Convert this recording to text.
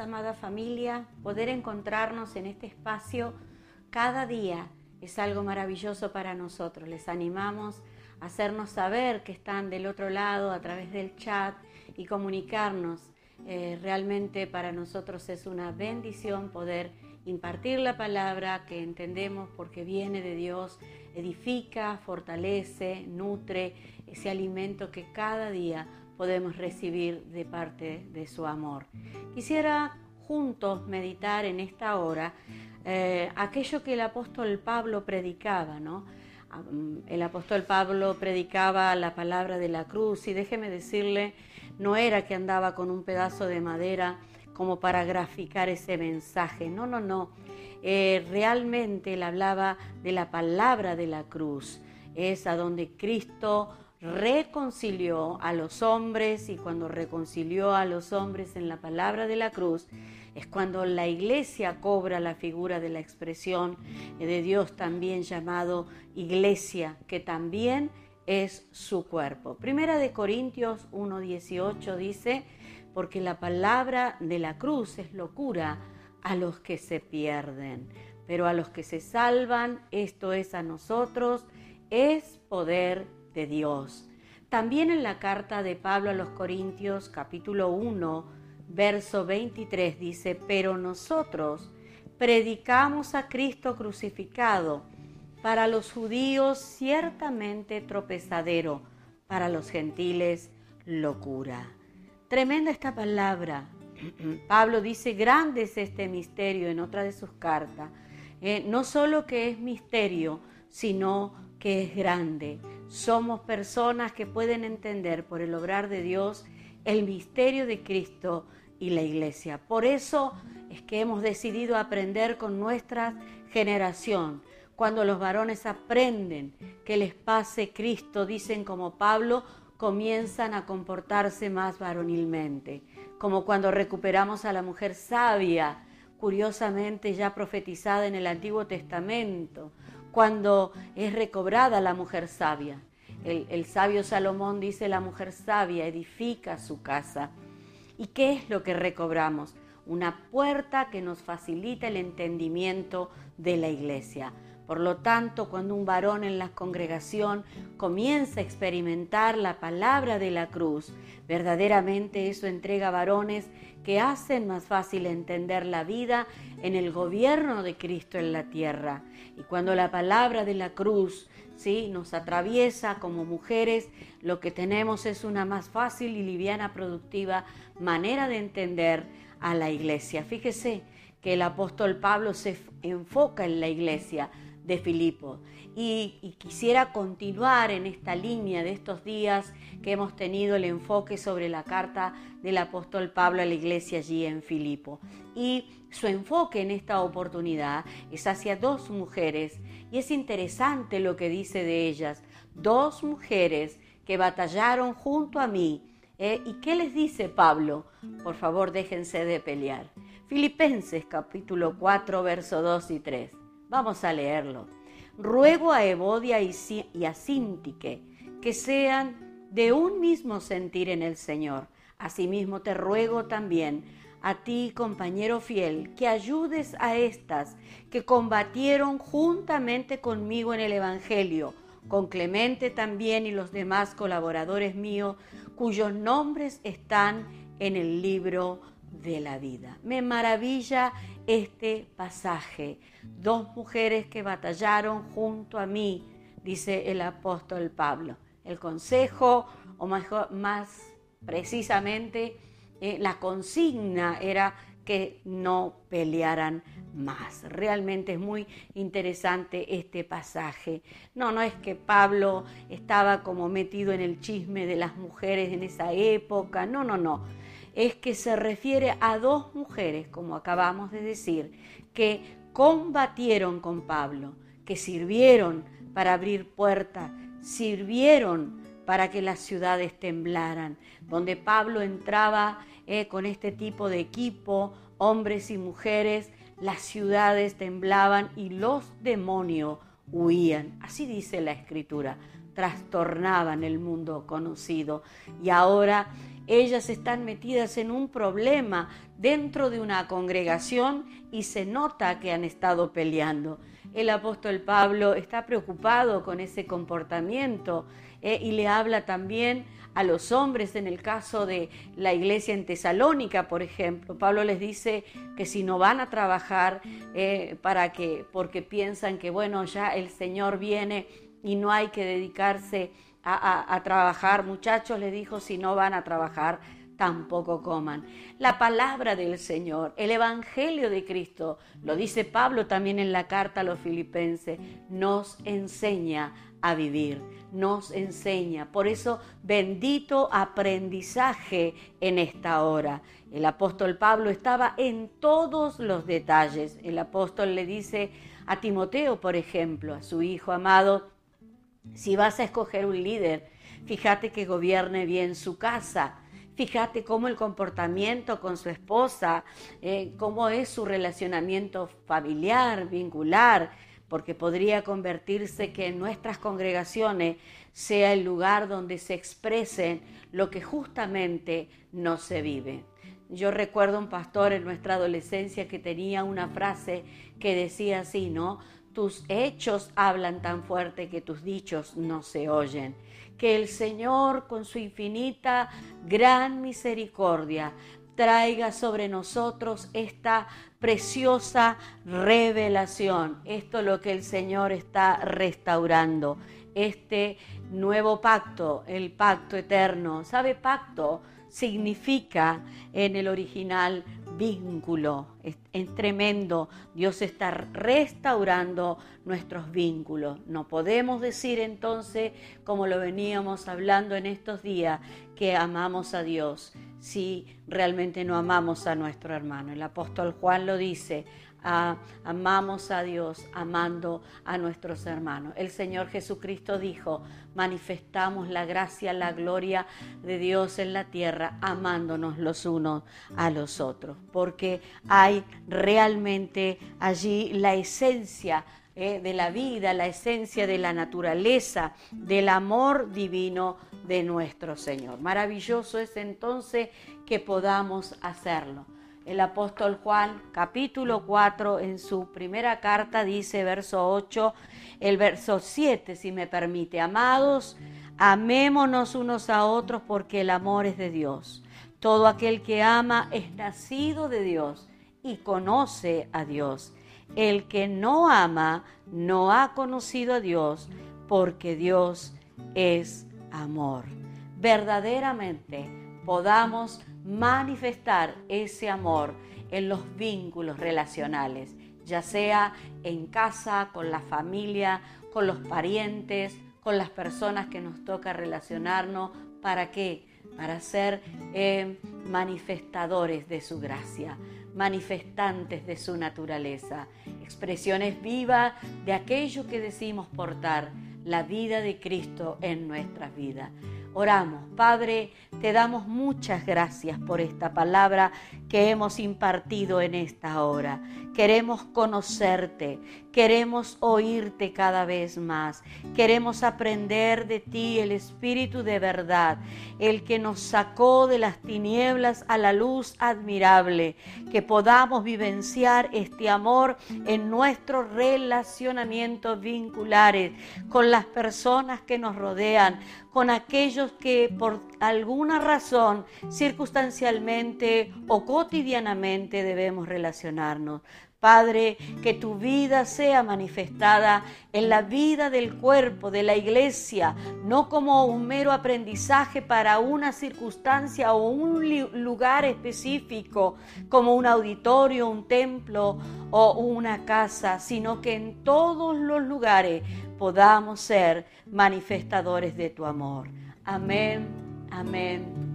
amada familia. Poder encontrarnos en este espacio cada día es algo maravilloso para nosotros. Les animamos a hacernos saber que están del otro lado a través del chat y comunicarnos. Eh, realmente para nosotros es una bendición poder impartir la palabra que entendemos porque viene de Dios, edifica, fortalece, nutre ese alimento que cada día podemos recibir de parte de su amor. Quisiera juntos meditar en esta hora eh, aquello que el apóstol Pablo predicaba, ¿no? El apóstol Pablo predicaba la palabra de la cruz y déjeme decirle, no era que andaba con un pedazo de madera como para graficar ese mensaje, no, no, no. Eh, realmente él hablaba de la palabra de la cruz, es a donde Cristo reconcilió a los hombres y cuando reconcilió a los hombres en la palabra de la cruz, es cuando la iglesia cobra la figura de la expresión de Dios también llamado iglesia, que también es su cuerpo. Primera de Corintios 1.18 dice, porque la palabra de la cruz es locura a los que se pierden, pero a los que se salvan, esto es a nosotros, es poder de Dios. También en la carta de Pablo a los Corintios capítulo 1, verso 23 dice, pero nosotros predicamos a Cristo crucificado, para los judíos ciertamente tropezadero, para los gentiles locura. Tremenda esta palabra. Pablo dice, grande es este misterio en otra de sus cartas. Eh, no solo que es misterio, sino que es grande. Somos personas que pueden entender por el obrar de Dios el misterio de Cristo y la iglesia. Por eso es que hemos decidido aprender con nuestra generación. Cuando los varones aprenden que les pase Cristo, dicen como Pablo, comienzan a comportarse más varonilmente. Como cuando recuperamos a la mujer sabia, curiosamente ya profetizada en el Antiguo Testamento, cuando es recobrada la mujer sabia. El, sabio Salomón dice, la mujer sabia edifica su casa. ¿Y qué es lo que recobramos? Una puerta que nos facilita el entendimiento de la iglesia. Por lo tanto, cuando un varón en la congregación comienza a experimentar la palabra de la cruz, verdaderamente eso entrega varones que hacen más fácil entender la vida en el gobierno de Cristo en la tierra. Y cuando la palabra de la cruz ¿sí? nos atraviesa como mujeres, lo que tenemos es una más fácil y liviana, productiva manera de entender a la iglesia. Fíjese que el apóstol Pablo se enfoca en la iglesia de Filipo. Y, quisiera continuar en esta línea de estos días que hemos tenido el enfoque sobre la carta del apóstol Pablo a la iglesia allí en Filipo. Y su enfoque en esta oportunidad es hacia dos mujeres. Y es interesante lo que dice de ellas. Dos mujeres que batallaron junto a mí. ¿eh? ¿Y qué les dice Pablo? Por favor, déjense de pelear. Filipenses capítulo 4, verso 2 y 3. Vamos a leerlo. Ruego a Evodia y a Sintique que sean de un mismo sentir en el Señor. Asimismo te ruego también a ti, compañero fiel, que ayudes a estas que combatieron juntamente conmigo en el Evangelio, con Clemente también y los demás colaboradores míos, cuyos nombres están en el libro de la vida. Me maravilla este pasaje. Dos mujeres que batallaron junto a mí, dice el apóstol Pablo. El consejo, o más precisamente, eh, la consigna era que no pelearan más. Realmente es muy interesante este pasaje. No, no es que Pablo estaba como metido en el chisme de las mujeres en esa época, no, no, no es que se refiere a dos mujeres, como acabamos de decir, que combatieron con Pablo, que sirvieron para abrir puertas, sirvieron para que las ciudades temblaran, donde Pablo entraba eh, con este tipo de equipo, hombres y mujeres, las ciudades temblaban y los demonios huían. Así dice la escritura. trastornaban el mundo conocido. Y ahora ellas están metidas en un problema dentro de una congregación y se nota que han estado peleando. El apóstol Pablo está preocupado con ese comportamiento eh, y le habla también a los hombres en el caso de la iglesia en Tesalónica, por ejemplo. Pablo les dice que si no van a trabajar eh, para que, porque piensan que bueno, ya el Señor viene y no hay que dedicarse a, trabajar. Muchachos, le dijo, si no van a trabajar, tampoco coman. La palabra del Señor, el Evangelio de Cristo, lo dice Pablo también en la carta a los filipenses, nos enseña a vivir, nos enseña. Por eso, bendito aprendizaje en esta hora. El apóstol Pablo estaba en todos los detalles. El apóstol le dice a Timoteo, por ejemplo, a su hijo amado, si vas a escoger un líder, fíjate que gobierne bien su casa. Fíjate cómo el comportamiento con su esposa, eh, cómo es su relacionamiento familiar, vincular, porque podría convertirse que en nuestras congregaciones sea el lugar donde se expresen lo que justamente no se vive. Yo recuerdo un pastor en nuestra adolescencia que tenía una frase que decía así, ¿no? Tus hechos hablan tan fuerte que tus dichos no se oyen. Que el Señor, con su infinita gran misericordia, traiga sobre nosotros esta preciosa revelación. Esto es lo que el Señor está restaurando. Este nuevo pacto, el pacto eterno. ¿Sabe pacto? Significa en el original vínculo. Es, tremendo. Dios está restaurando nuestros vínculos. No podemos decir entonces, como lo veníamos hablando en estos días, que amamos a Dios si realmente no amamos a nuestro hermano. El apóstol Juan lo dice, amamos a Dios amando a nuestros hermanos. El Señor Jesucristo dijo, manifestamos la gracia, la gloria de Dios en la tierra, amándonos los unos a los otros, porque hay realmente allí la esencia eh, de la vida, la esencia de la naturaleza, del amor divino de nuestro Señor. Maravilloso es entonces que podamos hacerlo el apóstol Juan capítulo 4 en su primera carta dice verso 8, el verso 7 si me permite, amados, amémonos unos a otros porque el amor es de Dios. Todo aquel que ama es nacido de Dios y conoce a Dios. El que no ama no ha conocido a Dios porque Dios es amor. Verdaderamente podamos manifestar ese amor en los vínculos relacionales, ya sea en casa, con la familia, con los parientes, con las personas que nos toca relacionarnos. ¿Para qué? Para ser eh, manifestadores de su gracia, manifestantes de su naturaleza, expresiones vivas de aquello que decimos portar, la vida de Cristo en nuestras vidas. Oramos, Padre, te damos muchas gracias por esta palabra que hemos impartido en esta hora. Queremos conocerte, queremos oírte cada vez más, queremos aprender de ti el Espíritu de verdad, el que nos sacó de las tinieblas a la luz admirable, que podamos vivenciar este amor en nuestros relacionamientos vinculares con las personas que nos rodean, con aquellos que por alguna razón, circunstancialmente o cotidianamente debemos relacionarnos. Padre, que tu vida sea manifestada en la vida del cuerpo, de la iglesia, no como un mero aprendizaje para una circunstancia o un lugar específico, como un auditorio, un templo o una casa, sino que en todos los lugares podamos ser manifestadores de tu amor. Amén, amén